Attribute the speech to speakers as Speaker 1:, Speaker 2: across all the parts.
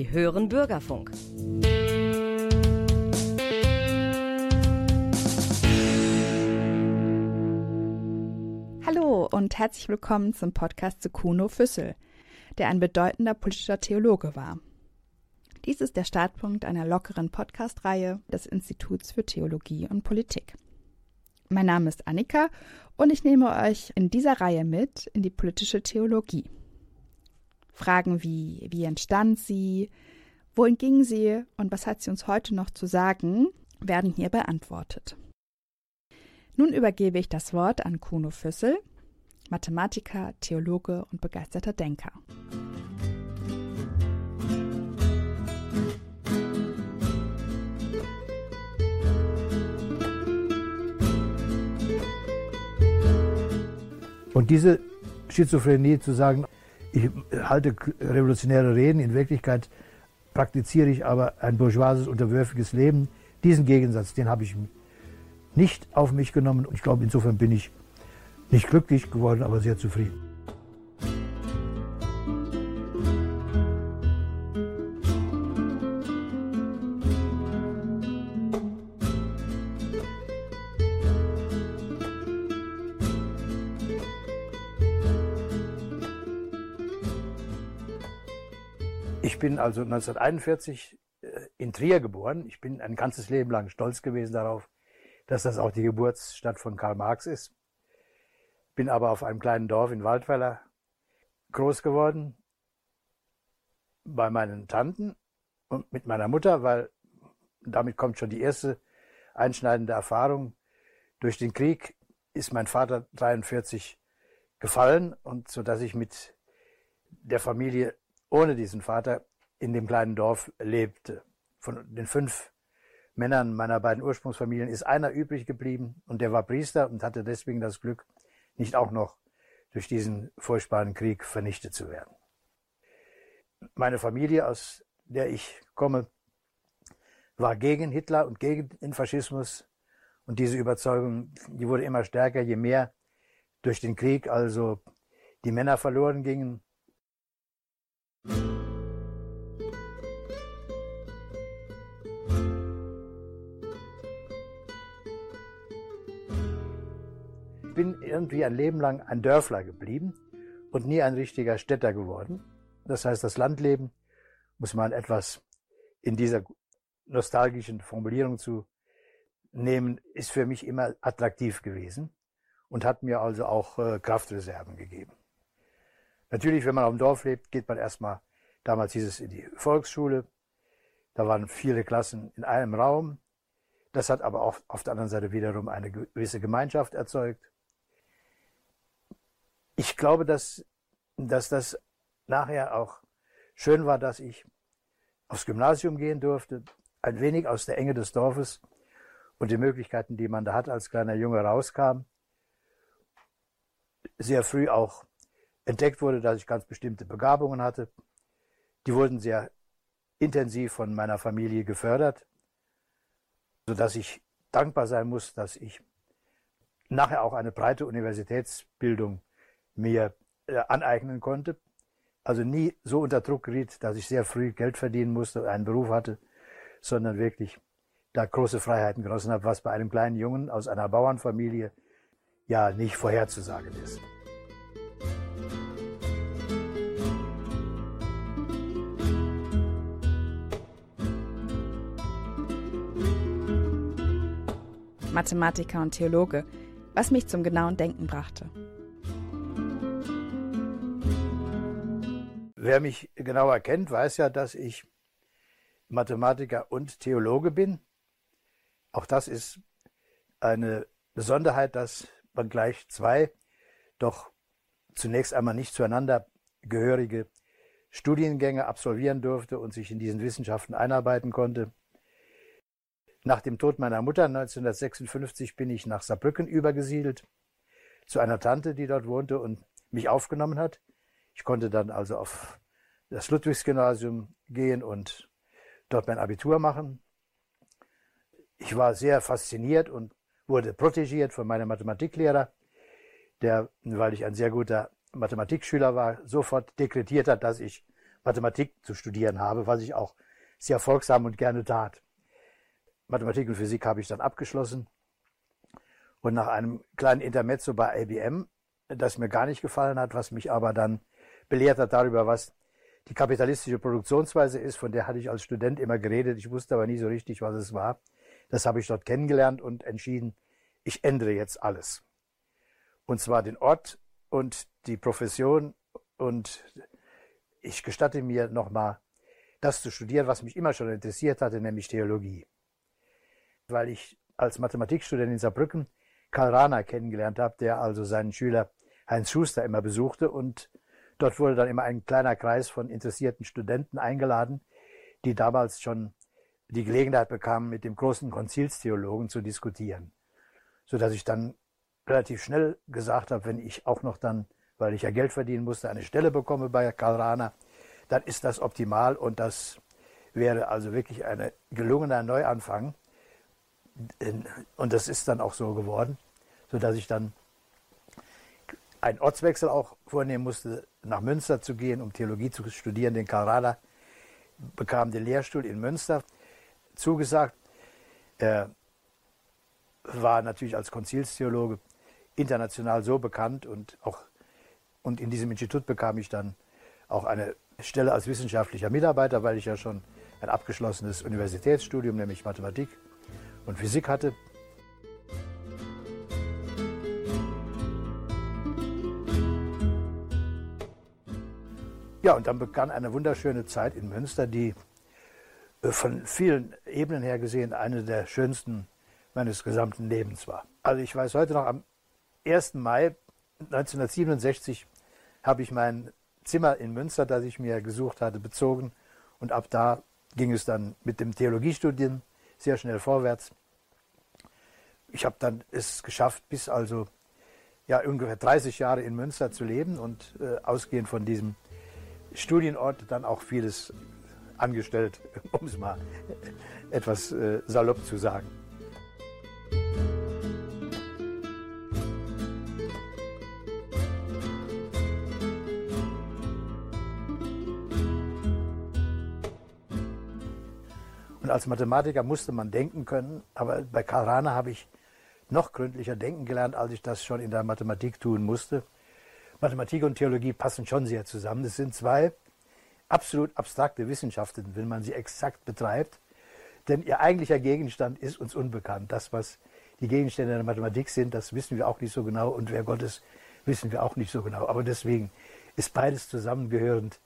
Speaker 1: Sie hören Bürgerfunk.
Speaker 2: Hallo und herzlich willkommen zum Podcast zu Kuno Füssel, der ein bedeutender politischer Theologe war. Dies ist der Startpunkt einer lockeren Podcast-Reihe des Instituts für Theologie und Politik. Mein Name ist Annika und ich nehme euch in dieser Reihe mit in die politische Theologie. Fragen wie, wie entstand sie, wohin ging sie und was hat sie uns heute noch zu sagen, werden hier beantwortet. Nun übergebe ich das Wort an Kuno Füssel, Mathematiker, Theologe und begeisterter Denker.
Speaker 3: Und diese Schizophrenie zu sagen, ich halte revolutionäre Reden, in Wirklichkeit praktiziere ich aber ein bourgeoises, unterwürfiges Leben, diesen Gegensatz, den habe ich nicht auf mich genommen. Und ich glaube, insofern bin ich nicht glücklich geworden, aber sehr zufrieden. Bin also 1941 äh, in Trier geboren. Ich bin ein ganzes Leben lang stolz gewesen darauf, dass das auch die Geburtsstadt von Karl Marx ist. Bin aber auf einem kleinen Dorf in Waldweiler groß geworden bei meinen Tanten und mit meiner Mutter, weil damit kommt schon die erste einschneidende Erfahrung. Durch den Krieg ist mein Vater 43 gefallen und so dass ich mit der Familie ohne diesen Vater in dem kleinen Dorf lebte. Von den fünf Männern meiner beiden Ursprungsfamilien ist einer übrig geblieben und der war Priester und hatte deswegen das Glück, nicht auch noch durch diesen furchtbaren Krieg vernichtet zu werden. Meine Familie, aus der ich komme, war gegen Hitler und gegen den Faschismus und diese Überzeugung, die wurde immer stärker, je mehr durch den Krieg also die Männer verloren gingen bin irgendwie ein Leben lang ein Dörfler geblieben und nie ein richtiger Städter geworden. Das heißt, das Landleben muss man etwas in dieser nostalgischen Formulierung zu nehmen, ist für mich immer attraktiv gewesen und hat mir also auch äh, Kraftreserven gegeben. Natürlich, wenn man auf dem Dorf lebt, geht man erstmal, damals hieß es in die Volksschule. Da waren viele Klassen in einem Raum. Das hat aber auch auf der anderen Seite wiederum eine gewisse Gemeinschaft erzeugt. Ich glaube, dass, dass das nachher auch schön war, dass ich aufs Gymnasium gehen durfte, ein wenig aus der Enge des Dorfes und die Möglichkeiten, die man da hat, als kleiner Junge rauskam. Sehr früh auch entdeckt wurde, dass ich ganz bestimmte Begabungen hatte. Die wurden sehr intensiv von meiner Familie gefördert, sodass ich dankbar sein muss, dass ich nachher auch eine breite Universitätsbildung mir äh, aneignen konnte. Also nie so unter Druck geriet, dass ich sehr früh Geld verdienen musste, einen Beruf hatte, sondern wirklich da große Freiheiten genossen habe, was bei einem kleinen Jungen aus einer Bauernfamilie ja nicht vorherzusagen ist.
Speaker 2: Mathematiker und Theologe, was mich zum genauen Denken brachte.
Speaker 3: Wer mich genauer kennt, weiß ja, dass ich Mathematiker und Theologe bin. Auch das ist eine Besonderheit, dass man gleich zwei doch zunächst einmal nicht zueinander gehörige Studiengänge absolvieren durfte und sich in diesen Wissenschaften einarbeiten konnte. Nach dem Tod meiner Mutter 1956 bin ich nach Saarbrücken übergesiedelt zu einer Tante, die dort wohnte und mich aufgenommen hat. Ich konnte dann also auf das Ludwigsgymnasium gehen und dort mein Abitur machen. Ich war sehr fasziniert und wurde protegiert von meinem Mathematiklehrer, der, weil ich ein sehr guter Mathematikschüler war, sofort dekretiert hat, dass ich Mathematik zu studieren habe, was ich auch sehr folgsam und gerne tat. Mathematik und Physik habe ich dann abgeschlossen. Und nach einem kleinen Intermezzo bei IBM, das mir gar nicht gefallen hat, was mich aber dann belehrt hat darüber, was die kapitalistische Produktionsweise ist, von der hatte ich als Student immer geredet. Ich wusste aber nie so richtig, was es war. Das habe ich dort kennengelernt und entschieden, ich ändere jetzt alles. Und zwar den Ort und die Profession und ich gestatte mir nochmal das zu studieren, was mich immer schon interessiert hatte, nämlich Theologie. Weil ich als Mathematikstudent in Saarbrücken Karl Rahner kennengelernt habe, der also seinen Schüler Heinz Schuster immer besuchte und dort wurde dann immer ein kleiner Kreis von interessierten Studenten eingeladen, die damals schon die Gelegenheit bekamen, mit dem großen Konzilstheologen zu diskutieren. So dass ich dann relativ schnell gesagt habe, wenn ich auch noch dann, weil ich ja Geld verdienen musste, eine Stelle bekomme bei Karl Rahner, dann ist das optimal und das wäre also wirklich ein gelungener Neuanfang. Und das ist dann auch so geworden, sodass ich dann einen Ortswechsel auch vornehmen musste, nach Münster zu gehen, um Theologie zu studieren. Den Karl Rahner bekam den Lehrstuhl in Münster zugesagt. Er war natürlich als Konzilstheologe international so bekannt und auch und in diesem Institut bekam ich dann auch eine Stelle als wissenschaftlicher Mitarbeiter, weil ich ja schon ein abgeschlossenes Universitätsstudium, nämlich Mathematik und Physik hatte. Ja, und dann begann eine wunderschöne Zeit in Münster, die äh, von vielen Ebenen her gesehen eine der schönsten meines gesamten Lebens war. Also ich weiß heute noch, am 1. Mai 1967 habe ich mein Zimmer in Münster, das ich mir gesucht hatte, bezogen und ab da ging es dann mit dem Theologiestudien sehr schnell vorwärts. Ich habe dann es geschafft, bis also ja ungefähr 30 Jahre in Münster zu leben und äh, ausgehend von diesem Studienort dann auch vieles angestellt, um es mal etwas äh, salopp zu sagen. Und als Mathematiker musste man denken können, aber bei Karl Rahner habe ich noch gründlicher denken gelernt, als ich das schon in der Mathematik tun musste. Mathematik und Theologie passen schon sehr zusammen. Das sind zwei absolut abstrakte Wissenschaften, wenn man sie exakt betreibt. Denn ihr eigentlicher Gegenstand ist uns unbekannt. Das, was die Gegenstände der Mathematik sind, das wissen wir auch nicht so genau. Und wer Gott ist, wissen wir auch nicht so genau. Aber deswegen ist beides zusammengehörend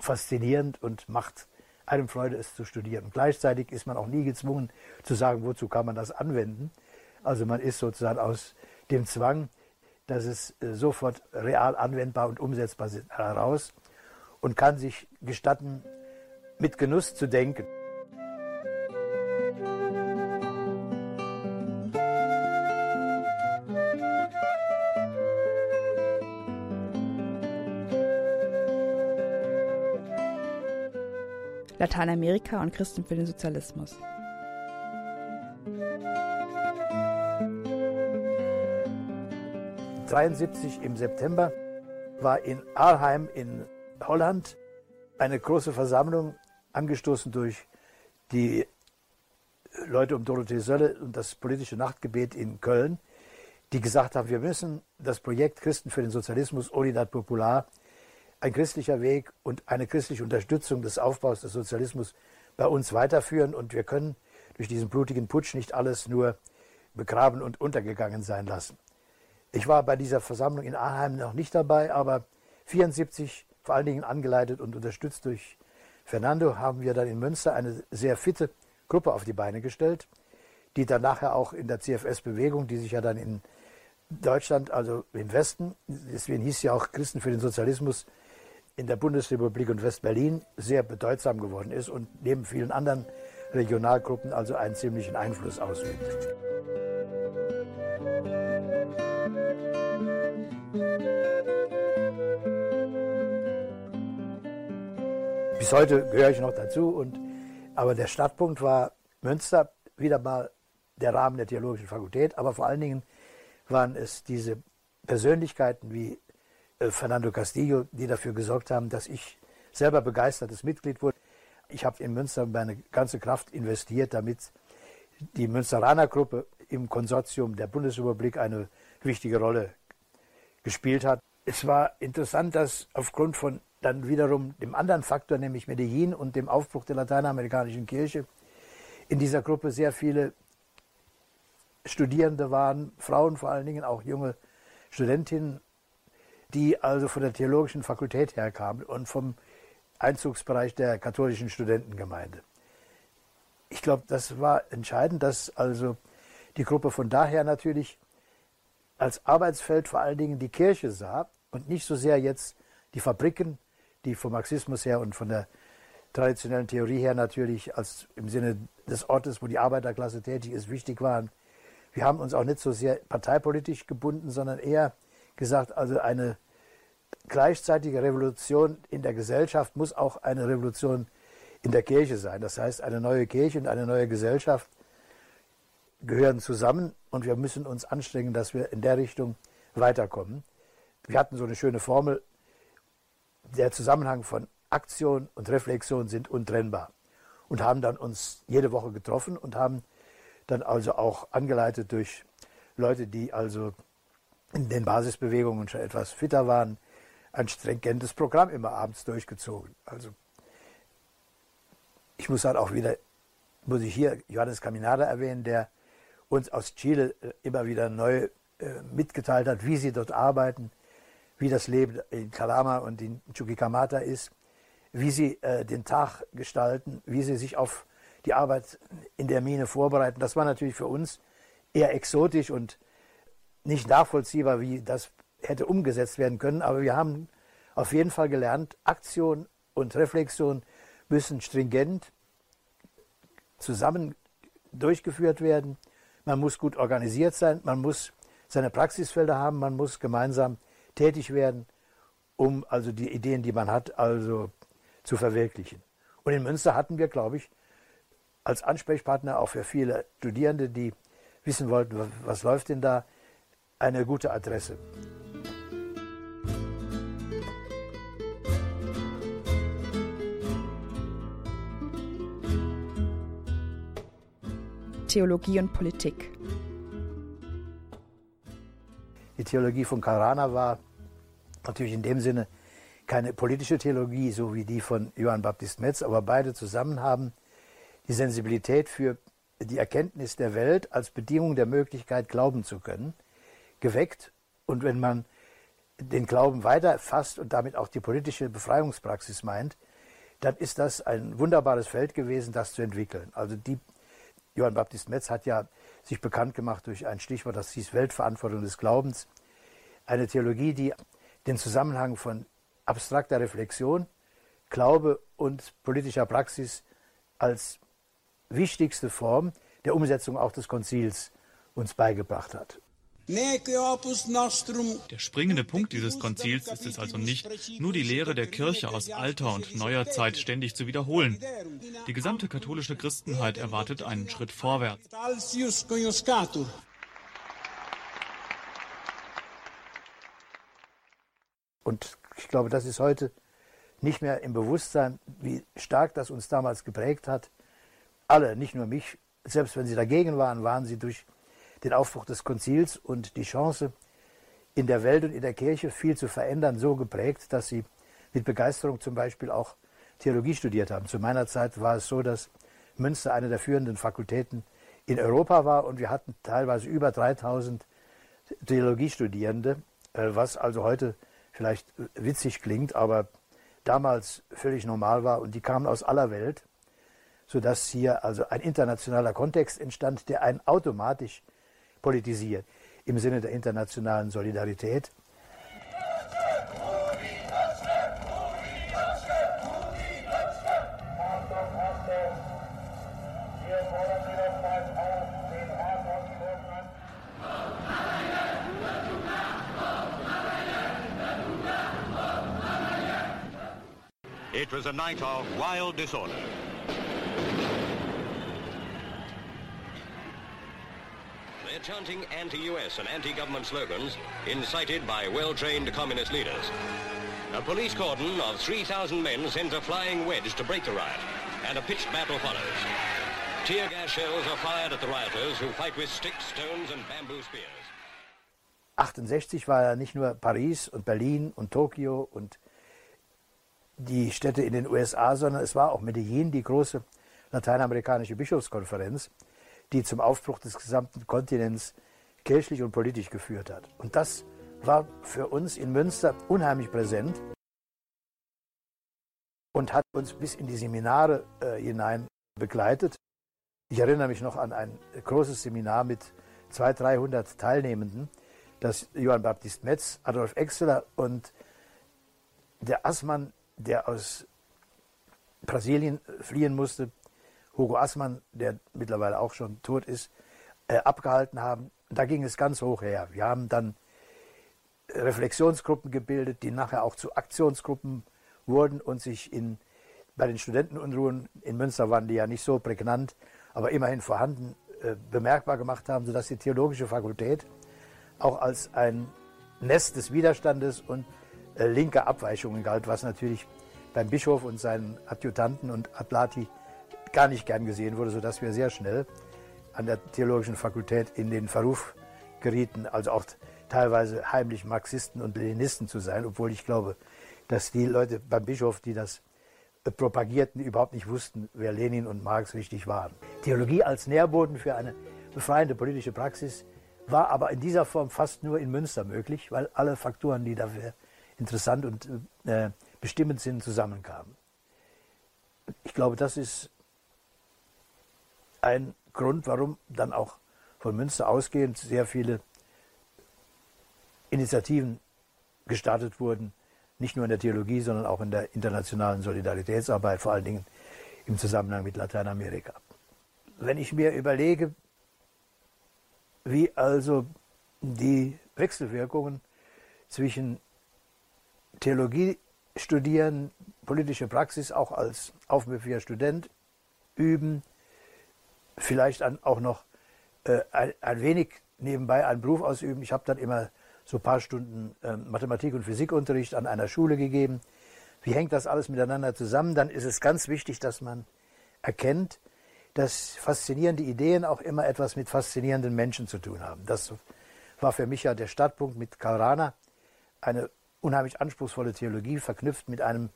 Speaker 3: faszinierend und macht einem Freude, es zu studieren. Und gleichzeitig ist man auch nie gezwungen zu sagen, wozu kann man das anwenden. Also man ist sozusagen aus dem Zwang, dass es äh, sofort real anwendbar und umsetzbar ist, heraus und kann sich gestatten, mit Genuss zu denken.
Speaker 2: Lateinamerika und Christen für den Sozialismus.
Speaker 3: »1973 im September war in Arnheim in Holland eine große Versammlung, angestoßen durch die Leute um Dorothee Sölle und das politische Nachtgebet in Köln, die gesagt haben, wir müssen das Projekt Christen für den Sozialismus, Unidad Popular, ein christlicher Weg und eine christliche Unterstützung des Aufbaus des Sozialismus bei uns weiterführen. Und wir können durch diesen blutigen Putsch nicht alles nur begraben und untergegangen sein lassen. Ich war bei dieser Versammlung in Arnheim noch nicht dabei, aber 74, vor allen Dingen angeleitet und unterstützt durch Fernando, haben wir dann in Münster eine sehr fitte Gruppe auf die Beine gestellt, die dann nachher auch in der CFS-Bewegung, die sich ja dann in Deutschland, also im Westen, deswegen hieß ja auch Christen für den Sozialismus, in der Bundesrepublik und Westberlin sehr bedeutsam geworden ist und neben vielen anderen Regionalgruppen also einen ziemlichen Einfluss ausübt. Bis heute gehöre ich noch dazu, und, aber der Startpunkt war Münster, wieder mal der Rahmen der Theologischen Fakultät, aber vor allen Dingen waren es diese Persönlichkeiten wie äh, Fernando Castillo, die dafür gesorgt haben, dass ich selber begeistertes Mitglied wurde. Ich habe in Münster meine ganze Kraft investiert, damit die Münsteraner Gruppe im Konsortium der Bundesrepublik eine wichtige Rolle gespielt hat. Es war interessant, dass aufgrund von dann wiederum dem anderen Faktor, nämlich Medellin und dem Aufbruch der lateinamerikanischen Kirche, in dieser Gruppe sehr viele Studierende waren, Frauen vor allen Dingen, auch junge Studentinnen, die also von der theologischen Fakultät herkamen und vom Einzugsbereich der katholischen Studentengemeinde. Ich glaube, das war entscheidend, dass also die Gruppe von daher natürlich als Arbeitsfeld vor allen Dingen die Kirche sah und nicht so sehr jetzt die Fabriken, die vom Marxismus her und von der traditionellen Theorie her natürlich als im Sinne des Ortes, wo die Arbeiterklasse tätig ist, wichtig waren. Wir haben uns auch nicht so sehr parteipolitisch gebunden, sondern eher gesagt, also eine gleichzeitige Revolution in der Gesellschaft muss auch eine Revolution in der Kirche sein. Das heißt, eine neue Kirche und eine neue Gesellschaft gehören zusammen und wir müssen uns anstrengen, dass wir in der Richtung weiterkommen. Wir hatten so eine schöne Formel, der Zusammenhang von Aktion und Reflexion sind untrennbar und haben dann uns jede Woche getroffen und haben dann also auch angeleitet durch Leute, die also in den Basisbewegungen schon etwas fitter waren, ein stringentes Programm immer abends durchgezogen. Also ich muss halt auch wieder, muss ich hier Johannes Caminada erwähnen, der uns aus Chile äh, immer wieder neu äh, mitgeteilt hat, wie sie dort arbeiten, wie das Leben in Calama und in Chuquicamata ist, wie sie äh, den Tag gestalten, wie sie sich auf die Arbeit in der Mine vorbereiten. Das war natürlich für uns eher exotisch und nicht nachvollziehbar, wie das hätte umgesetzt werden können. Aber wir haben auf jeden Fall gelernt, Aktion und Reflexion müssen stringent zusammen durchgeführt werden. Man muss gut organisiert sein, man muss seine Praxisfelder haben, man muss gemeinsam tätig werden, um also die Ideen, die man hat, also zu verwirklichen. Und in Münster hatten wir, glaube ich, als Ansprechpartner auch für viele Studierende, die wissen wollten, was läuft denn da, eine gute Adresse.
Speaker 2: Theologie und Politik.
Speaker 3: Die Theologie von Karana war natürlich in dem Sinne keine politische Theologie, so wie die von Johann Baptist Metz, aber beide zusammen haben die Sensibilität für die Erkenntnis der Welt als Bedingung der Möglichkeit, glauben zu können, geweckt. Und wenn man den Glauben weiter fasst und damit auch die politische Befreiungspraxis meint, dann ist das ein wunderbares Feld gewesen, das zu entwickeln. Also die Johann Baptist Metz hat ja sich bekannt gemacht durch ein Stichwort, das hieß Weltverantwortung des Glaubens. Eine Theologie, die den Zusammenhang von abstrakter Reflexion, Glaube und politischer Praxis als wichtigste Form der Umsetzung auch des Konzils uns beigebracht hat.
Speaker 1: Der springende Punkt dieses Konzils ist es also nicht, nur die Lehre der Kirche aus alter und neuer Zeit ständig zu wiederholen. Die gesamte katholische Christenheit erwartet einen Schritt vorwärts.
Speaker 3: Und ich glaube, das ist heute nicht mehr im Bewusstsein, wie stark das uns damals geprägt hat. Alle, nicht nur mich, selbst wenn sie dagegen waren, waren sie durch den Aufbruch des Konzils und die Chance, in der Welt und in der Kirche viel zu verändern, so geprägt, dass sie mit Begeisterung zum Beispiel auch Theologie studiert haben. Zu meiner Zeit war es so, dass Münster eine der führenden Fakultäten in Europa war und wir hatten teilweise über 3000 Theologiestudierende, äh, was also heute vielleicht witzig klingt, aber damals völlig normal war und die kamen aus aller Welt, sodass hier also ein internationaler Kontext entstand, der einen automatisch politisiert im Sinne der internationalen Solidarität.
Speaker 4: It was a night of wild disorder. Chanting anti-US and anti-government slogans incited by well-trained communist leaders. A police cordon of 3,000 men sends a flying wedge to break the riot, and a pitched battle follows. Tear gas shells are fired at the rioters who fight with sticks, stones and bamboo spears.
Speaker 3: 68 war ja nicht nur Paris und Berlin und Tokio und die Städte in den USA, sondern es war auch Medellin, die große lateinamerikanische Bischofskonferenz, die zum Aufbruch des gesamten Kontinents kirchlich und politisch geführt hat. Und das war für uns in Münster unheimlich präsent und hat uns bis in die Seminare äh, hinein begleitet. Ich erinnere mich noch an ein großes Seminar mit 200, 300 Teilnehmenden, das Johann Baptist Metz, Adolf Exeler und der Assmann, der aus Brasilien fliehen musste, Hugo Assmann, der mittlerweile auch schon tot ist, äh, abgehalten haben. Da ging es ganz hoch her. Wir haben dann Reflexionsgruppen gebildet, die nachher auch zu Aktionsgruppen wurden und sich in, bei den Studentenunruhen in Münster waren die ja nicht so prägnant, aber immerhin vorhanden, äh, bemerkbar gemacht haben, sodass die Theologische Fakultät auch als ein Nest des Widerstandes und äh, linker Abweichungen galt, was natürlich beim Bischof und seinen Adjutanten und Atlati gar nicht gern gesehen wurde, sodass wir sehr schnell an der Theologischen Fakultät in den Verruf gerieten, also auch teilweise heimlich Marxisten und Leninisten zu sein, obwohl ich glaube, dass die Leute beim Bischof, die das äh, propagierten, überhaupt nicht wussten, wer Lenin und Marx richtig waren. Theologie als Nährboden für eine befreiende politische Praxis war aber in dieser Form fast nur in Münster möglich, weil alle Faktoren, die dafür interessant und äh, bestimmend sind, zusammenkamen. Ich glaube, das ist ein Grund, warum dann auch von Münster ausgehend sehr viele Initiativen gestartet wurden, nicht nur in der Theologie, sondern auch in der internationalen Solidaritätsarbeit, vor allen Dingen im Zusammenhang mit Lateinamerika. Wenn ich mir überlege, wie also die Wechselwirkungen zwischen Theologie studieren, politische Praxis auch als aufmüpfiger Student üben, vielleicht auch noch äh, ein, ein, wenig nebenbei einen Beruf ausüben. Ich habe dann immer so ein paar Stunden äh, Mathematik- und Physikunterricht an einer Schule gegeben. Wie hängt das alles miteinander zusammen? Dann ist es ganz wichtig, dass man erkennt, dass faszinierende Ideen auch immer etwas mit faszinierenden Menschen zu tun haben. Das war für mich ja der Startpunkt mit Karl Rahner, eine unheimlich anspruchsvolle Theologie, verknüpft mit einem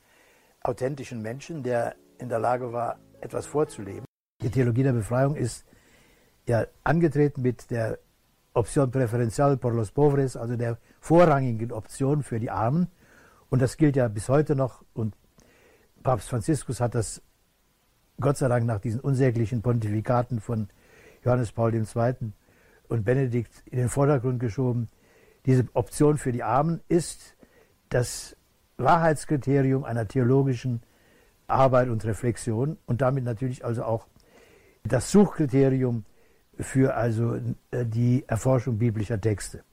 Speaker 3: authentischen Menschen, der in der Lage war, etwas vorzuleben. Die Theologie der Befreiung ist ja angetreten mit der Option Präferenzial por los pobres, also der vorrangigen Option für die Armen. Und das gilt ja bis heute noch. Und Papst Franziskus hat das Gott sei Dank nach diesen unsäglichen Pontifikaten von Johannes Paul II. und Benedikt in den Vordergrund geschoben. Diese Option für die Armen ist das Wahrheitskriterium einer theologischen Arbeit und Reflexion und damit natürlich also auch das Suchkriterium für also äh, die Erforschung biblischer Texte.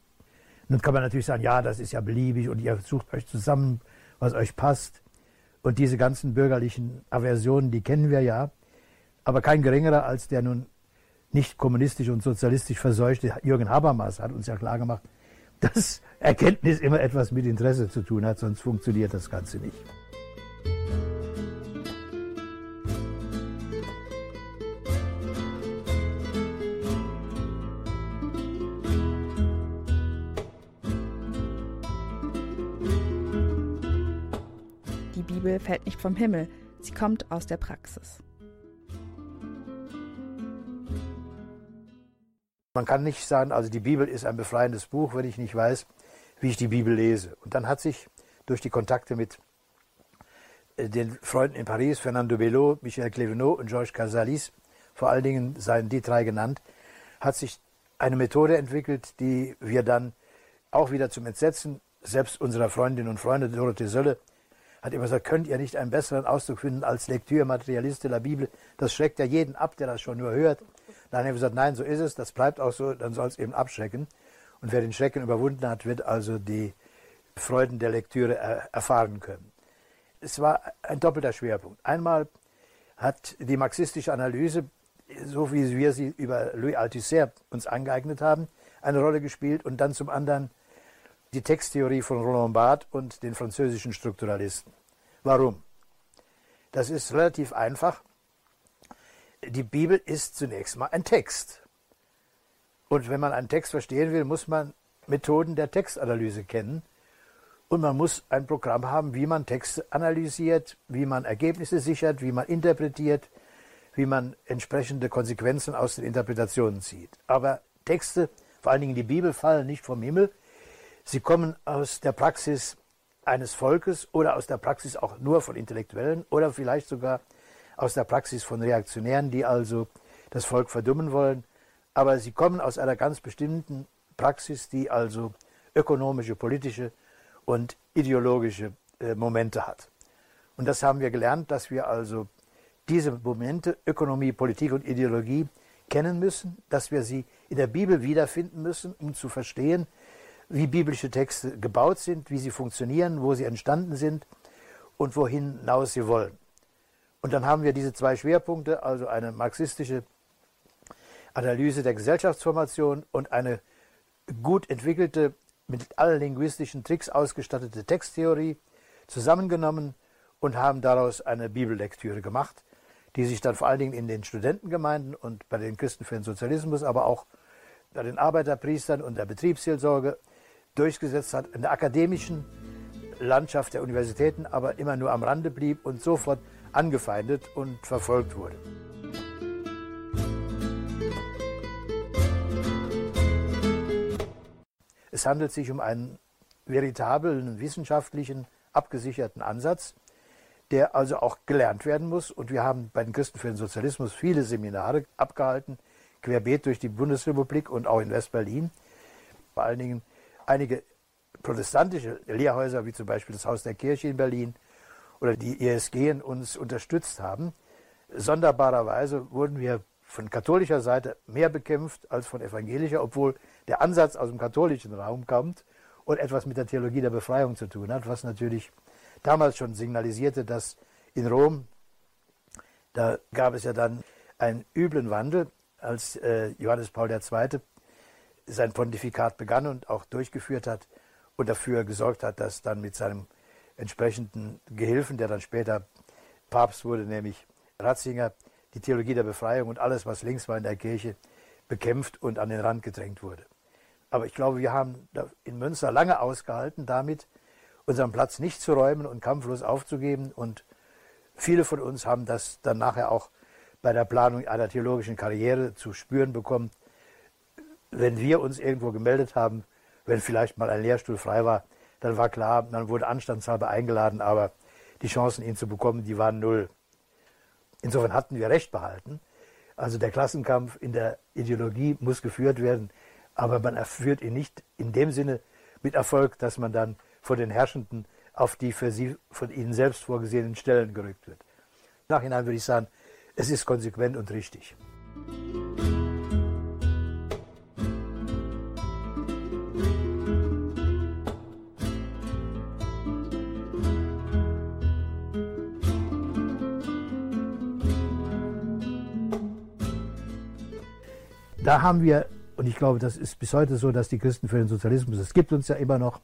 Speaker 3: Nun kann man natürlich sagen, ja, das ist ja beliebig und ihr sucht euch zusammen, was euch passt. Und diese ganzen bürgerlichen Aversionen, die kennen wir ja. Aber kein geringerer als der nun nicht kommunistisch und sozialistisch verseuchte Jürgen Habermas hat uns ja klargemacht, dass Erkenntnis immer etwas mit Interesse zu tun hat, sonst funktioniert das Ganze nicht.
Speaker 2: Bibel fällt nicht vom Himmel, sie kommt aus der Praxis.
Speaker 3: Man kann nicht sagen, also die Bibel ist ein befreiendes Buch, wenn ich nicht weiß, wie ich die Bibel lese. Und dann hat sich durch die Kontakte mit äh, den Freunden in Paris, Fernando Bello, Michel Clevenot und Georges Casalis, vor allen Dingen seien die drei genannt, hat sich eine Methode entwickelt, die wir dann auch wieder zum Entsetzen selbst unserer Freundinnen und Freunde Dorothee Sölle hat immer gesagt, könnt ihr nicht einen besseren Ausdruck finden als Lektüre Materialiste der Bibel? Das schreckt ja jeden ab, der das schon nur hört. Dann haben wir gesagt, nein, so ist es, das bleibt auch so, dann soll es eben abschrecken. Und wer den Schrecken überwunden hat, wird also die Freuden der Lektüre er erfahren können. Es war ein doppelter Schwerpunkt. Einmal hat die marxistische Analyse, so wie wir sie über Louis Althusser uns angeeignet haben, eine Rolle gespielt und dann zum anderen die Texttheorie von Roland Barthes und den französischen Strukturalisten. Warum? Das ist relativ einfach. Die Bibel ist zunächst mal ein Text. Und wenn man einen Text verstehen will, muss man Methoden der Textanalyse kennen. Und man muss ein Programm haben, wie man Texte analysiert, wie man Ergebnisse sichert, wie man interpretiert, wie man entsprechende Konsequenzen aus den Interpretationen zieht. Aber Texte, vor allen Dingen die Bibel, fallen nicht vom Himmel. Sie kommen aus der Praxis eines Volkes oder aus der Praxis auch nur von Intellektuellen oder vielleicht sogar aus der Praxis von Reaktionären, die also das Volk verdummen wollen. Aber sie kommen aus einer ganz bestimmten Praxis, die also ökonomische, politische und ideologische äh, Momente hat. Und das haben wir gelernt, dass wir also diese Momente, Ökonomie, Politik und Ideologie, kennen müssen, dass wir sie in der Bibel wiederfinden müssen, um zu verstehen, wie biblische Texte gebaut sind, wie sie funktionieren, wo sie entstanden sind und wohin hinaus sie wollen. Und dann haben wir diese zwei Schwerpunkte, also eine marxistische Analyse der Gesellschaftsformation und eine gut entwickelte, mit allen linguistischen Tricks ausgestattete Texttheorie zusammengenommen und haben daraus eine Bibellektüre gemacht, die sich dann vor allen Dingen in den Studentengemeinden und bei den Christen für den Sozialismus, aber auch bei den Arbeiterpriestern und der Betriebsseelsorge durchgesetzt hat, in der akademischen Landschaft der Universitäten aber immer nur am Rande blieb und sofort angefeindet und verfolgt wurde. Es handelt sich um einen veritablen wissenschaftlichen, abgesicherten Ansatz, der also auch gelernt werden muss. Und wir haben bei den Christen für den Sozialismus viele Seminare abgehalten, querbeet durch die Bundesrepublik und auch in Westberlin. Vor allen Dingen einige protestantische Lehrhäuser, wie zum Beispiel das Haus der Kirche in Berlin oder die ESG uns unterstützt haben. Sonderbarerweise wurden wir von katholischer Seite mehr bekämpft als von evangelischer, obwohl der Ansatz aus dem katholischen Raum kommt und etwas mit der Theologie der Befreiung zu tun hat, was natürlich damals schon signalisierte, dass in Rom, da gab es ja dann einen üblen Wandel, als äh, Johannes Paul II. Sein Pontifikat begann und auch durchgeführt hat und dafür gesorgt hat, dass dann mit seinem entsprechenden Gehilfen, der dann später Papst wurde, nämlich Ratzinger, die Theologie der Befreiung und alles, was links war in der Kirche, bekämpft und an den Rand gedrängt wurde. Aber ich glaube, wir haben in Münster lange ausgehalten, damit unseren Platz nicht zu räumen und kampflos aufzugeben. Und viele von uns haben das dann nachher auch bei der Planung einer theologischen Karriere zu spüren bekommen. Wenn wir uns irgendwo gemeldet haben, wenn vielleicht mal ein Lehrstuhl frei war, dann war klar, man wurde anstandshalber eingeladen, aber die Chancen, ihn zu bekommen, die waren null. Insofern hatten wir recht behalten. Also der Klassenkampf in der Ideologie muss geführt werden aber man führt ihn nicht in dem Sinne mit Erfolg, dass man dann vor den Herrschenden auf die für sie von ihnen selbst vorgesehenen Stellen gerückt wird. Nachhinein würde ich sagen, es ist konsequent und richtig. Da haben wir und ich glaube, das ist bis heute so, dass die Christen für den Sozialismus, es gibt uns ja immer noch,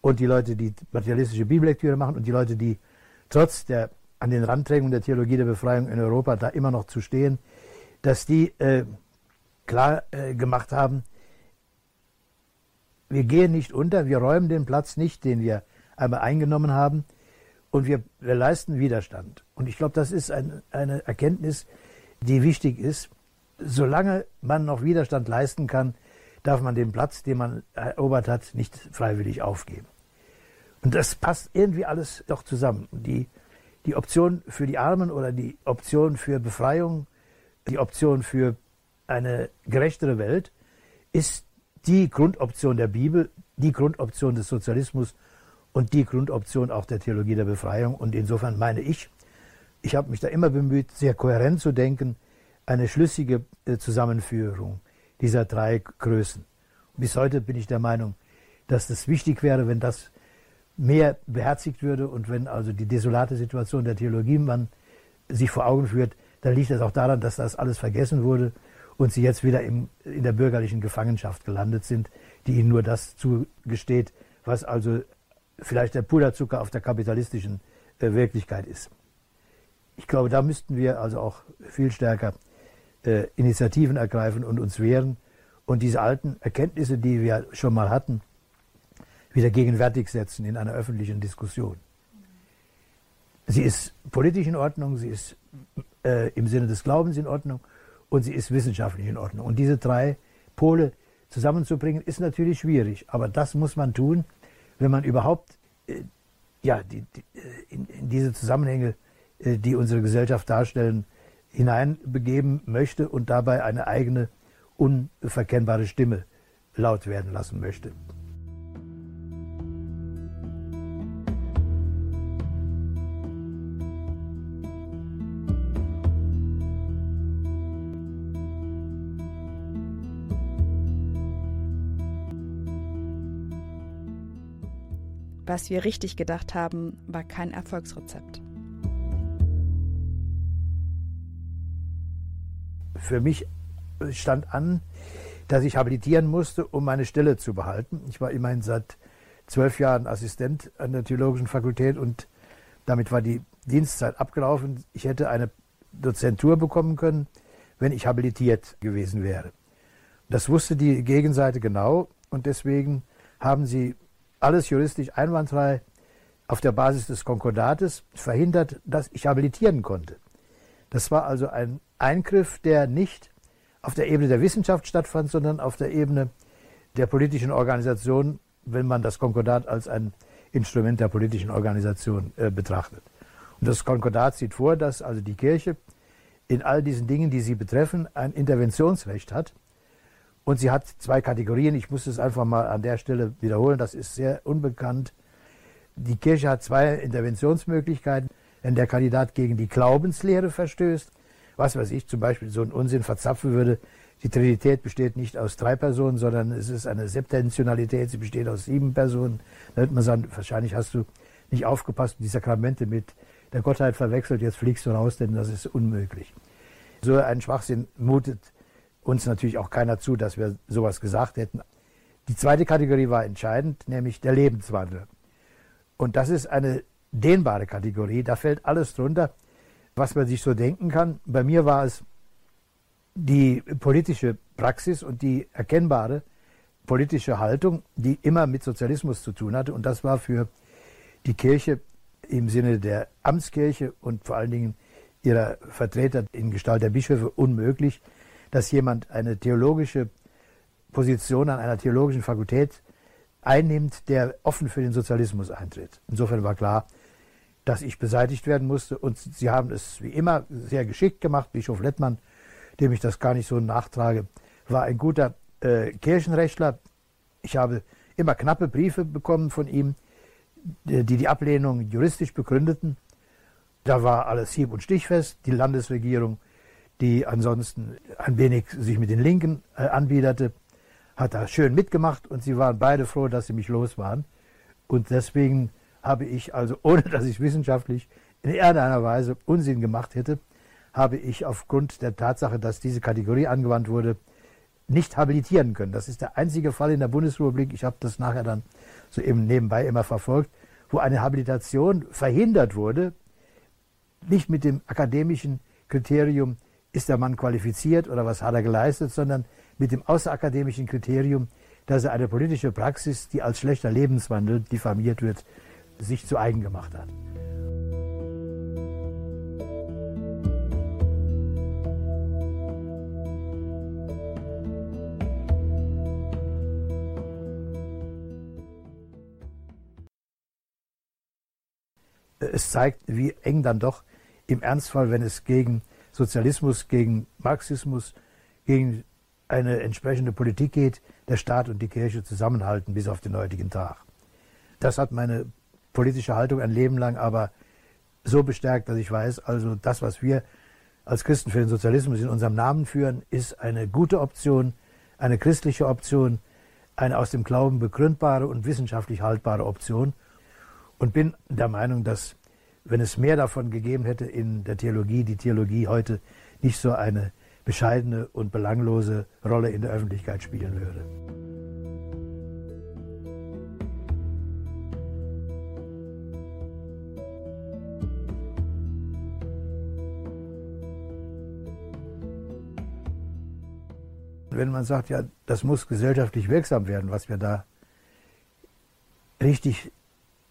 Speaker 3: und die Leute, die materialistische Bibellektüre machen und die Leute, die trotz der an den Randträgungen der Theologie der Befreiung in Europa da immer noch zu stehen, dass die äh, klar äh, gemacht haben, wir gehen nicht unter, wir räumen den Platz nicht, den wir einmal eingenommen haben, und wir, wir leisten Widerstand. Und ich glaube, das ist ein, eine Erkenntnis, die wichtig ist solange man noch Widerstand leisten kann, darf man den Platz, den man erobert hat, nicht freiwillig aufgeben. Und das passt irgendwie alles doch zusammen. Die, die Option für die Armen oder die Option für Befreiung, die Option für eine gerechtere Welt ist die Grundoption der Bibel, die Grundoption des Sozialismus und die Grundoption auch der Theologie der Befreiung. Und insofern meine ich, ich habe mich da immer bemüht, sehr kohärent zu denken, eine schlüssige äh, Zusammenführung dieser drei Größen. Bis heute bin ich der Meinung, dass das wichtig wäre, wenn das mehr beherzigt würde und wenn also die desolate Situation der Theologie man sich vor Augen führt, dann liegt das auch daran, dass das alles vergessen wurde und sie jetzt wieder im, in der bürgerlichen Gefangenschaft gelandet sind, die ihnen nur das zugesteht, was also vielleicht der Puderzucker auf der kapitalistischen äh, Wirklichkeit ist. Ich glaube, da müssten wir also auch viel stärker äh, Initiativen ergreifen und uns wehren und diese alten Erkenntnisse, die wir schon mal hatten, wieder gegenwärtig setzen in einer öffentlichen Diskussion. Sie ist politisch in Ordnung, sie ist äh, im Sinne des Glaubens in Ordnung und sie ist wissenschaftlich in Ordnung. Und diese drei Pole zusammenzubringen, ist natürlich schwierig. Aber das muss man tun, wenn man überhaupt äh, ja, die, die, äh, in, in, diese Zusammenhänge, äh, die unsere Gesellschaft darstellen, hineinbegeben möchte und dabei eine eigene, unverkennbare Stimme laut werden lassen möchte.
Speaker 2: Was wir richtig gedacht haben, war kein Erfolgsrezept.
Speaker 3: Für mich stand an, dass ich habilitieren musste, um meine Stelle zu behalten. Ich war immerhin seit zwölf Jahren Assistent an der Theologischen Fakultät und damit war die Dienstzeit abgelaufen. Ich hätte eine Dozentur bekommen können, wenn ich habilitiert gewesen wäre. Das wusste die Gegenseite genau und deswegen haben sie alles juristisch einwandfrei auf der Basis des Konkordates verhindert, dass ich habilitieren konnte. Das war also ein Eingriff, der nicht auf der Ebene der Wissenschaft stattfand, sondern auf der Ebene der politischen Organisation, wenn man das Konkordat als ein Instrument der politischen Organisation äh, betrachtet. Und das Konkordat sieht vor, dass also die Kirche in all diesen Dingen, die sie betreffen, ein Interventionsrecht hat und sie hat zwei Kategorien. Ich muss es einfach mal an der Stelle wiederholen. Das ist sehr unbekannt. Die Kirche hat zwei Interventionsmöglichkeiten. Wenn der Kandidat gegen die Glaubenslehre verstößt, was weiß ich, zum Beispiel so einen Unsinn verzapfen würde, die Trinität besteht nicht aus drei Personen, sondern es ist eine Septentionalität, sie besteht aus sieben Personen. Da wird man sagen, wahrscheinlich hast du nicht aufgepasst und die Sakramente mit der Gottheit verwechselt, jetzt fliegst du raus, denn das ist unmöglich. So ein Schwachsinn mutet uns natürlich auch keiner zu, dass wir sowas gesagt hätten. Die zweite Kategorie war entscheidend, nämlich der Lebenswandel. Und das ist eine dehnbare Kategorie. Da fällt alles drunter, was man sich so denken kann. Bei mir war es die politische Praxis und die erkennbare politische Haltung, die immer mit Sozialismus zu tun hatte. Und das war für die Kirche im Sinne der Amtskirche und vor allen Dingen ihrer Vertreter in Gestalt der Bischöfe unmöglich dass jemand eine theologische Position an einer theologischen Fakultät einnimmt, der offen für den Sozialismus eintritt. Insofern war klar, dass ich beseitigt werden musste. Und sie haben es wie immer sehr geschickt gemacht. Bischof Lettmann, dem ich das gar nicht so nachtrage, war ein guter äh, Kirchenrechtler. Ich habe immer knappe Briefe bekommen von ihm, die die Ablehnung juristisch begründeten. Da war alles hieb- und stichfest. Die Landesregierung die ansonsten ein wenig sich mit den Linken äh, anbiederte, hat da schön mitgemacht und sie waren beide froh, dass sie mich los waren. Und deswegen habe ich also, ohne dass ich wissenschaftlich in irgendeiner Weise Unsinn gemacht hätte, habe ich aufgrund der Tatsache, dass diese Kategorie angewandt wurde, nicht habilitieren können. Das ist der einzige Fall in der Bundesrepublik, ich habe das nachher dann so eben nebenbei immer verfolgt, wo eine Habilitation verhindert wurde, nicht mit dem akademischen Kriterium ist der Mann qualifiziert oder was hat er geleistet, sondern mit dem außerakademischen Kriterium, dass er eine politische Praxis, die als schlechter Lebenswandel diffamiert wird, sich zu eigen gemacht hat. Es zeigt, wie eng dann doch im Ernstfall, wenn es gegen Sozialismus gegen Marxismus, gegen eine entsprechende Politik geht, der Staat und die Kirche zusammenhalten bis auf den heutigen Tag. Das hat meine politische Haltung ein Leben lang aber so bestärkt, dass ich weiß, also das, was wir als Christen für den Sozialismus in unserem Namen führen, ist eine gute Option, eine christliche Option, eine aus dem Glauben begründbare und wissenschaftlich haltbare Option und bin der Meinung, dass wenn es mehr davon gegeben hätte in der Theologie, die Theologie heute nicht so eine bescheidene und belanglose Rolle in der Öffentlichkeit spielen würde. Wenn man sagt, ja, das muss gesellschaftlich wirksam werden, was wir da richtig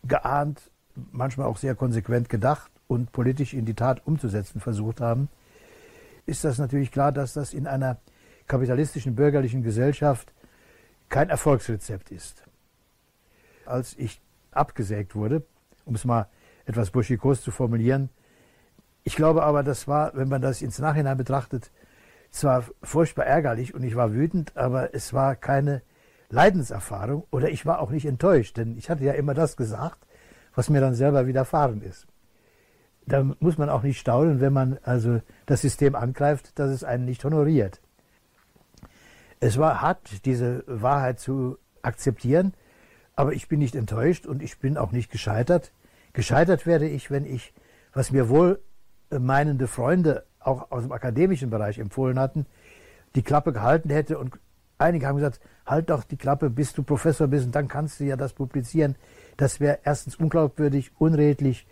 Speaker 3: geahnt, manchmal auch sehr konsequent gedacht und politisch in die Tat umzusetzen versucht haben, ist das natürlich klar, dass das in einer kapitalistischen bürgerlichen Gesellschaft kein Erfolgsrezept ist. Als ich abgesägt wurde, um es mal etwas burschikos zu formulieren, ich glaube aber, das war, wenn man das ins Nachhinein betrachtet, zwar furchtbar ärgerlich und ich war wütend, aber es war keine Leidenserfahrung oder ich war auch nicht enttäuscht, denn ich hatte ja immer das gesagt, was mir dann selber widerfahren ist. Da muss man auch nicht staunen, wenn man also das System angreift, dass es einen nicht honoriert. Es war hart, diese Wahrheit zu akzeptieren, aber ich bin nicht enttäuscht und ich bin auch nicht gescheitert. Gescheitert werde ich, wenn ich, was mir wohl meinende Freunde auch aus dem akademischen Bereich empfohlen hatten, die Klappe gehalten hätte und einige haben gesagt, halt doch die Klappe, bis du Professor bist und dann kannst du ja das publizieren. Das wäre erstens unglaubwürdig, unredlich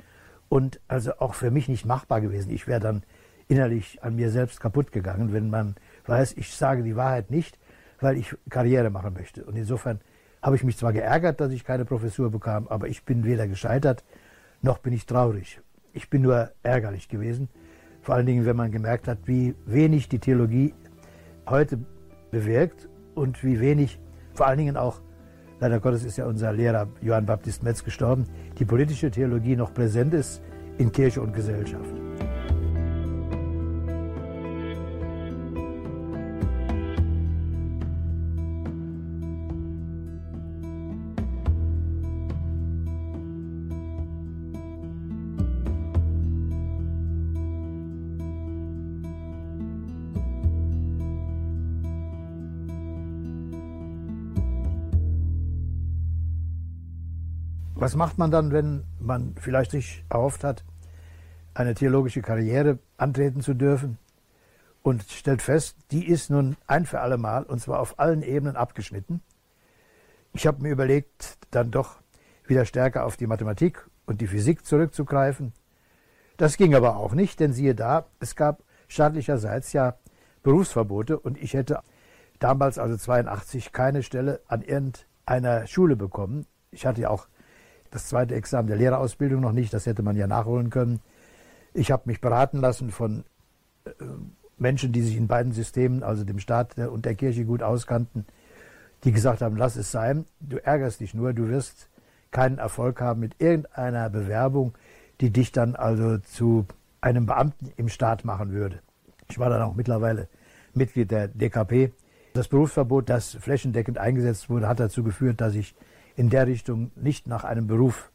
Speaker 3: und also auch für mich nicht machbar gewesen. Ich wäre dann innerlich an mir selbst kaputt gegangen, wenn man weiß, ich sage die Wahrheit nicht, weil ich Karriere machen möchte. Und insofern habe ich mich zwar geärgert, dass ich keine Professur bekam, aber ich bin weder gescheitert, noch bin ich traurig. Ich bin nur ärgerlich gewesen, vor allen Dingen, wenn man gemerkt hat, wie wenig die Theologie heute bewirkt und wie wenig, vor allen Dingen auch, leider Gottes ist ja unser Lehrer Johann Baptist Metz gestorben, die politische Theologie noch präsent ist in Kirche und Gesellschaft. Was macht man dann, wenn man vielleicht sich erhofft hat, eine theologische Karriere antreten zu dürfen und stellt fest, die ist nun ein für alle Mal und zwar auf allen Ebenen abgeschnitten? Ich habe mir überlegt, dann doch wieder stärker auf die Mathematik und die Physik zurückzugreifen. Das ging aber auch nicht, denn siehe da, es gab staatlicherseits ja Berufsverbote und ich hätte damals, also 82, keine Stelle an irgendeiner Schule bekommen. Ich hatte ja auch das zweite Examen der Lehrerausbildung noch nicht, das hätte man ja nachholen können. Ich habe mich beraten lassen von äh, Menschen, die sich in beiden Systemen, also dem Staat und der Kirche gut auskannten, die gesagt haben, lass es sein, du ärgerst dich nur, du wirst keinen Erfolg haben mit irgendeiner Bewerbung, die dich dann also zu einem Beamten im Staat machen würde. Ich war dann auch mittlerweile Mitglied der DKP. Das Berufsverbot, das flächendeckend eingesetzt wurde, hat dazu geführt, dass ich in der Richtung nicht nach einem Beruf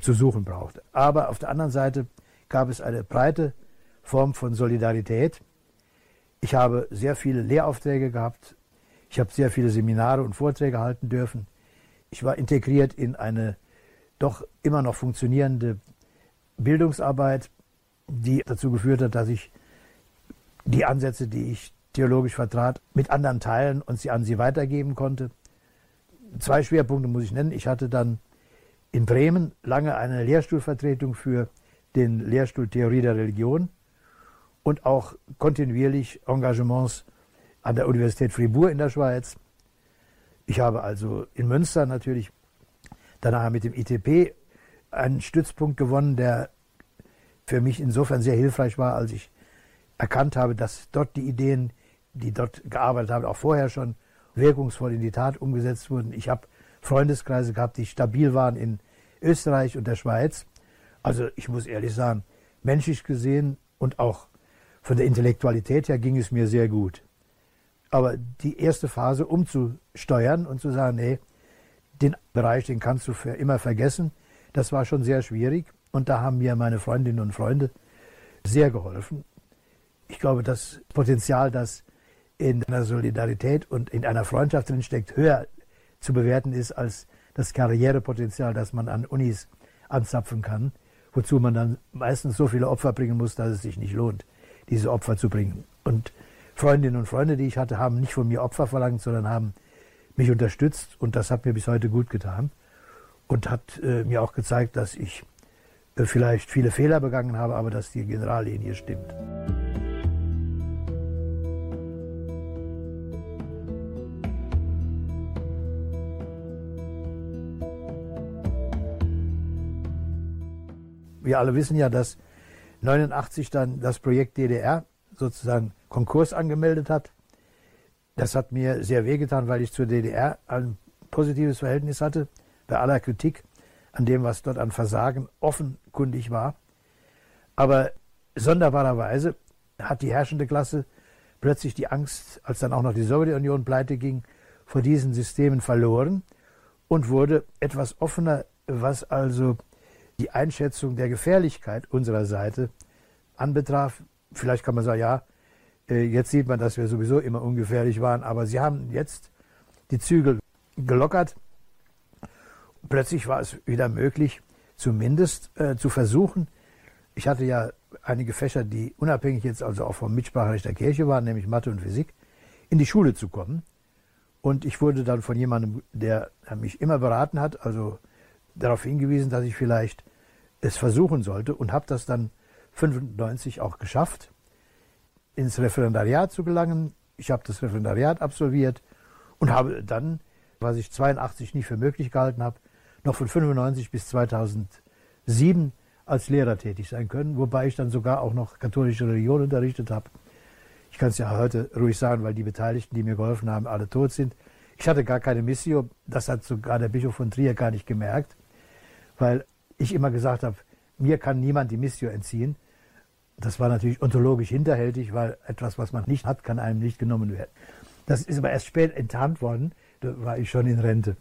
Speaker 3: zu suchen braucht. Aber auf der anderen Seite gab es eine breite Form von Solidarität. Ich habe sehr viele Lehraufträge gehabt. Ich habe sehr viele Seminare und Vorträge halten dürfen. Ich war integriert in eine doch immer noch funktionierende Bildungsarbeit, die dazu geführt hat, dass ich die Ansätze, die ich theologisch vertrat, mit anderen teilen und sie an sie weitergeben konnte zwei Schwerpunkte muss ich nennen. Ich hatte dann in Bremen lange eine Lehrstuhlvertretung für den Lehrstuhl Theorie der Religion und auch kontinuierlich Engagements an der Universität Fribourg in der Schweiz. Ich habe also in Münster natürlich danach mit dem ITP einen Stützpunkt gewonnen, der für mich insofern sehr hilfreich war, als ich erkannt habe, dass dort die Ideen, die dort gearbeitet haben, auch vorher schon wirkungsvoll in die Tat umgesetzt wurden. Ich habe Freundeskreise gehabt, die stabil waren in Österreich und der Schweiz. Also ich muss ehrlich sagen, menschlich gesehen und auch von der Intellektualität her ging es mir sehr gut. Aber die erste Phase umzusteuern und zu sagen, nee, den Bereich, den kannst du für immer vergessen, das war schon sehr schwierig. Und da haben mir meine Freundinnen und Freunde sehr geholfen. Ich glaube, das Potenzial, das in einer Solidarität und in einer Freundschaft drinsteckt, höher zu bewerten ist als das Karrierepotenzial, das man an Unis anzapfen kann, wozu man dann meistens so viele Opfer bringen muss, dass es sich nicht lohnt, diese Opfer zu bringen. Und Freundinnen und Freunde, die ich hatte, haben nicht von mir Opfer verlangt, sondern haben mich unterstützt und das hat mir bis heute gut getan und hat äh, mir auch gezeigt, dass ich äh, vielleicht viele Fehler begangen habe, aber dass die Generallinie stimmt. Wir alle wissen ja, dass 89 dann das Projekt DDR sozusagen Konkurs angemeldet hat. Das hat mir sehr wehgetan, weil ich zur DDR ein positives Verhältnis hatte, bei aller Kritik an dem, was dort an Versagen offenkundig war. Aber sonderbarerweise hat die herrschende Klasse plötzlich die Angst, als dann auch noch die Sowjetunion pleite ging, vor diesen Systemen verloren und wurde etwas offener, was also die Einschätzung der Gefährlichkeit unserer Seite anbetraf. Vielleicht kann man sagen, ja, äh, jetzt sieht man, dass wir sowieso immer ungefährlich waren, aber sie haben jetzt die Zügel gelockert. Plötzlich war es wieder möglich, zumindest äh, zu versuchen. Ich hatte ja einige Fächer, die unabhängig jetzt also auch vom Mitspracherecht der Kirche waren, nämlich Mathe und Physik, in die Schule zu kommen. Und ich wurde dann von jemandem, der mich immer beraten hat, also darauf hingewiesen, dass ich vielleicht es versuchen sollte und habe das dann 95 auch geschafft, ins Referendariat zu gelangen. Ich habe das Referendariat absolviert und habe dann, was ich 82 nicht für möglich gehalten habe, noch von 95 bis 2007 als Lehrer tätig sein können, wobei ich dann sogar auch noch katholische Religion unterrichtet habe. Ich kann es ja heute ruhig sagen, weil die Beteiligten, die mir geholfen haben, alle tot sind. Ich hatte gar keine Missio, das hat sogar der Bischof von Trier gar nicht gemerkt, weil ich immer gesagt habe, mir kann niemand die Missio entziehen. Das war natürlich ontologisch hinterhältig, weil etwas, was man nicht hat, kann einem nicht genommen werden. Das ist aber erst spät enttarnt worden, da war ich schon in Rente.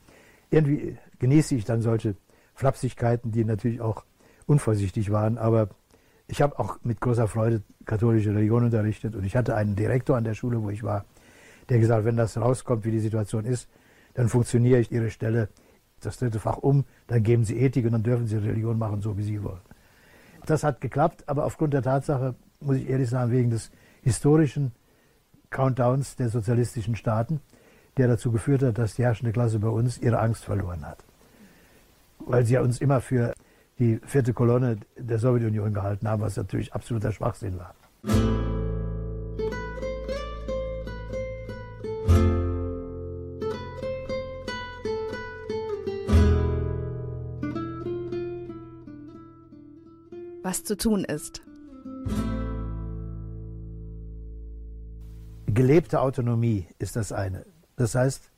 Speaker 3: Irgendwie genieße ich dann solche Flapsigkeiten, die natürlich auch unvorsichtig waren, aber ich habe auch mit großer Freude katholische Religion unterrichtet und ich hatte einen Direktor an der Schule, wo ich war, der gesagt wenn das rauskommt, wie die Situation ist, dann funktioniere ich Ihre Stelle das dritte Fach um, dann geben Sie Ethik und dann dürfen Sie Religion machen, so wie Sie wollen. Das hat geklappt, aber aufgrund der Tatsache, muss ich ehrlich sagen, wegen des historischen Countdowns der sozialistischen Staaten, der dazu geführt hat, dass die herrschende Klasse bei uns ihre Angst verloren hat. Weil sie ja uns immer für die vierte Kolonne der Sowjetunion gehalten haben, was natürlich absoluter Schwachsinn war.
Speaker 2: Was zu tun ist.
Speaker 3: Gelebte Autonomie ist das eine. Das heißt,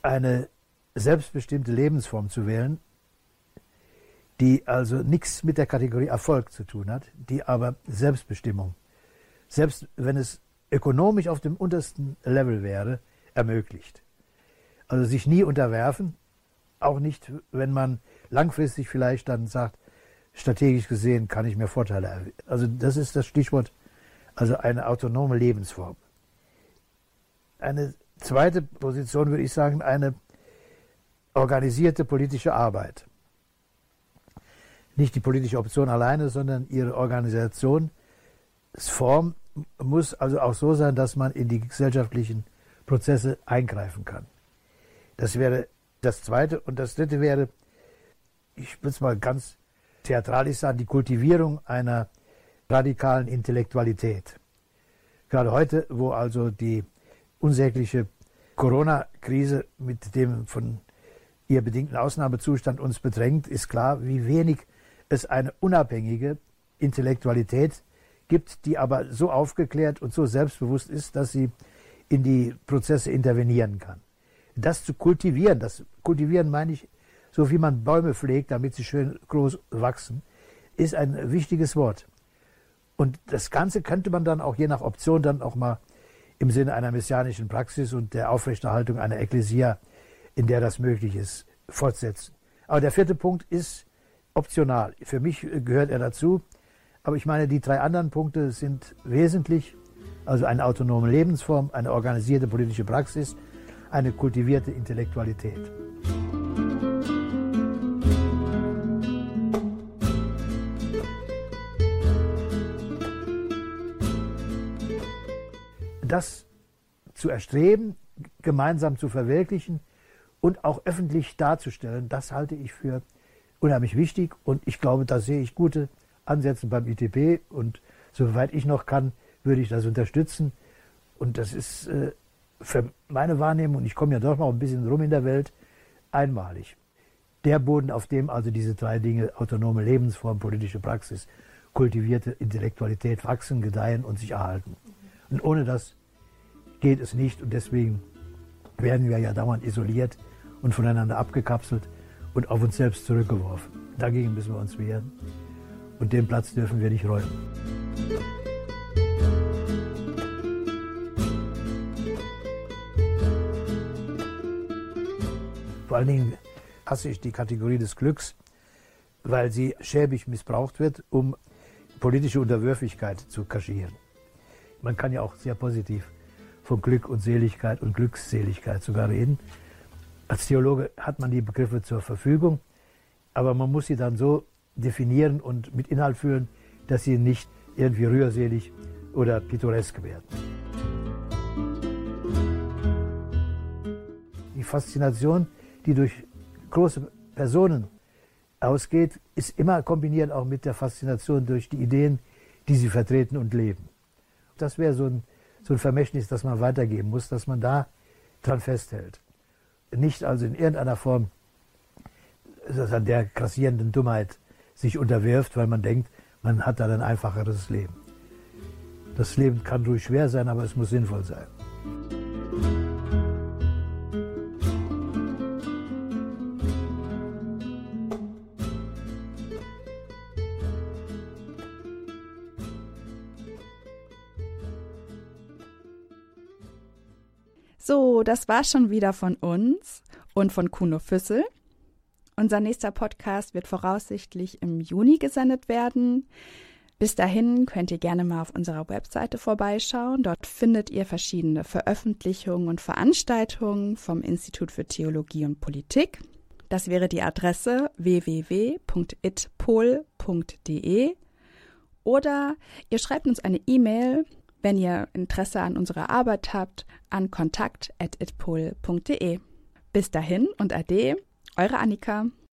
Speaker 3: eine selbstbestimmte Lebensform zu wählen, die also nichts mit der Kategorie Erfolg zu tun hat, die aber Selbstbestimmung, selbst wenn es ökonomisch auf dem untersten Level wäre, ermöglicht. Also sich nie unterwerfen, auch nicht, wenn man langfristig vielleicht dann sagt, strategisch gesehen kann ich mir Vorteile erwähnen. Also das ist das Stichwort, also eine autonome Lebensform. Eine zweite Position würde ich sagen, eine organisierte politische Arbeit nicht die politische Option alleine, sondern ihre Organisationsform muss also auch so sein, dass man in die gesellschaftlichen Prozesse eingreifen kann. Das wäre das Zweite. Und das Dritte wäre, ich würde es mal ganz theatralisch sagen, die Kultivierung einer radikalen Intellektualität. Gerade heute, wo also die unsägliche Corona-Krise mit dem von ihr bedingten Ausnahmezustand uns bedrängt, ist klar, wie wenig es eine unabhängige Intellektualität gibt, die aber so aufgeklärt und so selbstbewusst ist, dass sie in die Prozesse intervenieren kann. Das zu kultivieren, das kultivieren meine ich, so wie man Bäume pflegt, damit sie schön groß wachsen, ist ein wichtiges Wort. Und das Ganze könnte man dann auch je nach Option dann auch mal im Sinne einer messianischen Praxis und der Aufrechterhaltung einer Ekklesia, in der das möglich ist, fortsetzen. Aber der vierte Punkt ist optional. Für mich gehört er dazu. Aber ich meine, die drei anderen Punkte sind wesentlich. Also eine autonome Lebensform, eine organisierte politische Praxis, eine kultivierte Intellektualität. Das zu erstreben, gemeinsam zu verwirklichen und auch öffentlich darzustellen, das halte ich für unheimlich wichtig und ich glaube, da sehe ich gute Ansätze beim ITP und soweit ich noch kann, würde ich das unterstützen. Und das ist äh, für meine Wahrnehmung, und ich komme ja doch noch ein bisschen rum in der Welt, einmalig. der Boden, auf dem also diese drei Dinge, autonome Lebensform, politische Praxis, kultivierte Intellektualität wachsen, gedeihen und sich erhalten. Und ohne das geht es nicht und deswegen werden wir ja dauernd isoliert und voneinander abgekapselt und auf uns selbst zurückgeworfen. Dagegen müssen wir uns wehren und den Platz dürfen wir nicht räumen. Vor allen Dingen hasse ich die Kategorie des Glücks, weil sie schäbig missbraucht wird, um politische Unterwürfigkeit zu kaschieren. Man kann ja auch sehr positiv von Glück und Seligkeit und Glücksseligkeit sogar reden. Als Theologe hat man die Begriffe zur Verfügung, aber man muss sie dann so definieren und mit Inhalt füllen, dass sie nicht irgendwie rührselig oder pittoresk werden. Die Faszination, die durch große Personen ausgeht, ist immer kombiniert auch mit der Faszination durch die Ideen, die sie vertreten und leben. Das wäre so ein, so ein Vermächtnis, das man weitergeben muss, dass man da dran festhält. Nicht also in irgendeiner Form an der grassierenden Dummheit sich unterwirft, weil man denkt, man hat dann ein einfacheres Leben. Das Leben kann ruhig schwer sein, aber es muss sinnvoll sein.
Speaker 2: Das war schon wieder von uns und von Kuno Füssel. Unser nächster Podcast wird voraussichtlich im Juni gesendet werden. Bis dahin könnt ihr gerne mal auf unserer Webseite vorbeischauen. Dort findet ihr verschiedene Veröffentlichungen und Veranstaltungen vom Institut für Theologie und Politik. Das wäre die Adresse www.itpol.de oder ihr schreibt uns eine E-Mail wenn ihr Interesse an unserer Arbeit habt, an kontakt.itpol.de. Bis dahin und ade, eure Annika.